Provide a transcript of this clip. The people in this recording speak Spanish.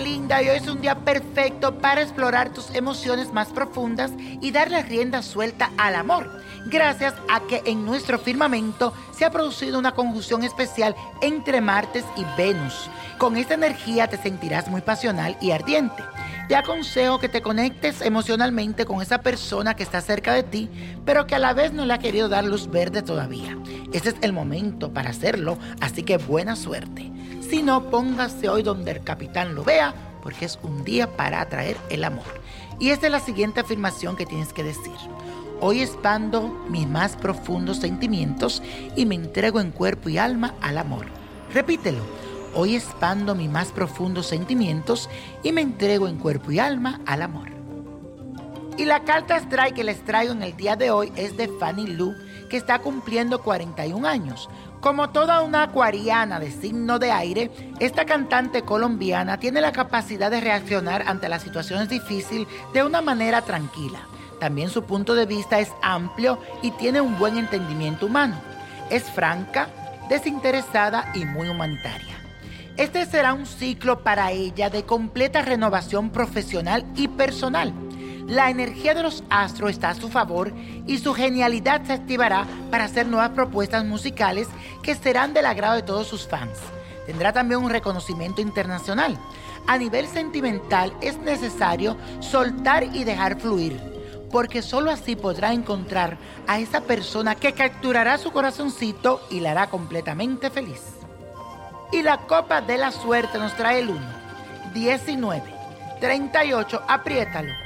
Libra, y hoy es un día perfecto para explorar tus emociones más profundas y darle rienda suelta al amor, gracias a que en nuestro firmamento se ha producido una conjunción especial entre Martes y Venus. Con esta energía te sentirás muy pasional y ardiente. Te aconsejo que te conectes emocionalmente con esa persona que está cerca de ti, pero que a la vez no le ha querido dar luz verde todavía. Ese es el momento para hacerlo, así que buena suerte. Si no, póngase hoy donde el capitán lo vea, porque es un día para atraer el amor. Y esta es la siguiente afirmación que tienes que decir. Hoy expando mis más profundos sentimientos y me entrego en cuerpo y alma al amor. Repítelo. Hoy expando mis más profundos sentimientos y me entrego en cuerpo y alma al amor. Y la carta astral que les traigo en el día de hoy es de Fanny Lu, que está cumpliendo 41 años. Como toda una acuariana de signo de aire, esta cantante colombiana tiene la capacidad de reaccionar ante las situaciones difíciles de una manera tranquila. También su punto de vista es amplio y tiene un buen entendimiento humano. Es franca, desinteresada y muy humanitaria. Este será un ciclo para ella de completa renovación profesional y personal. La energía de los astros está a su favor y su genialidad se activará para hacer nuevas propuestas musicales que serán del agrado de todos sus fans. Tendrá también un reconocimiento internacional. A nivel sentimental es necesario soltar y dejar fluir, porque sólo así podrá encontrar a esa persona que capturará su corazoncito y la hará completamente feliz. Y la copa de la suerte nos trae el 1, 19, 38, apriétalo,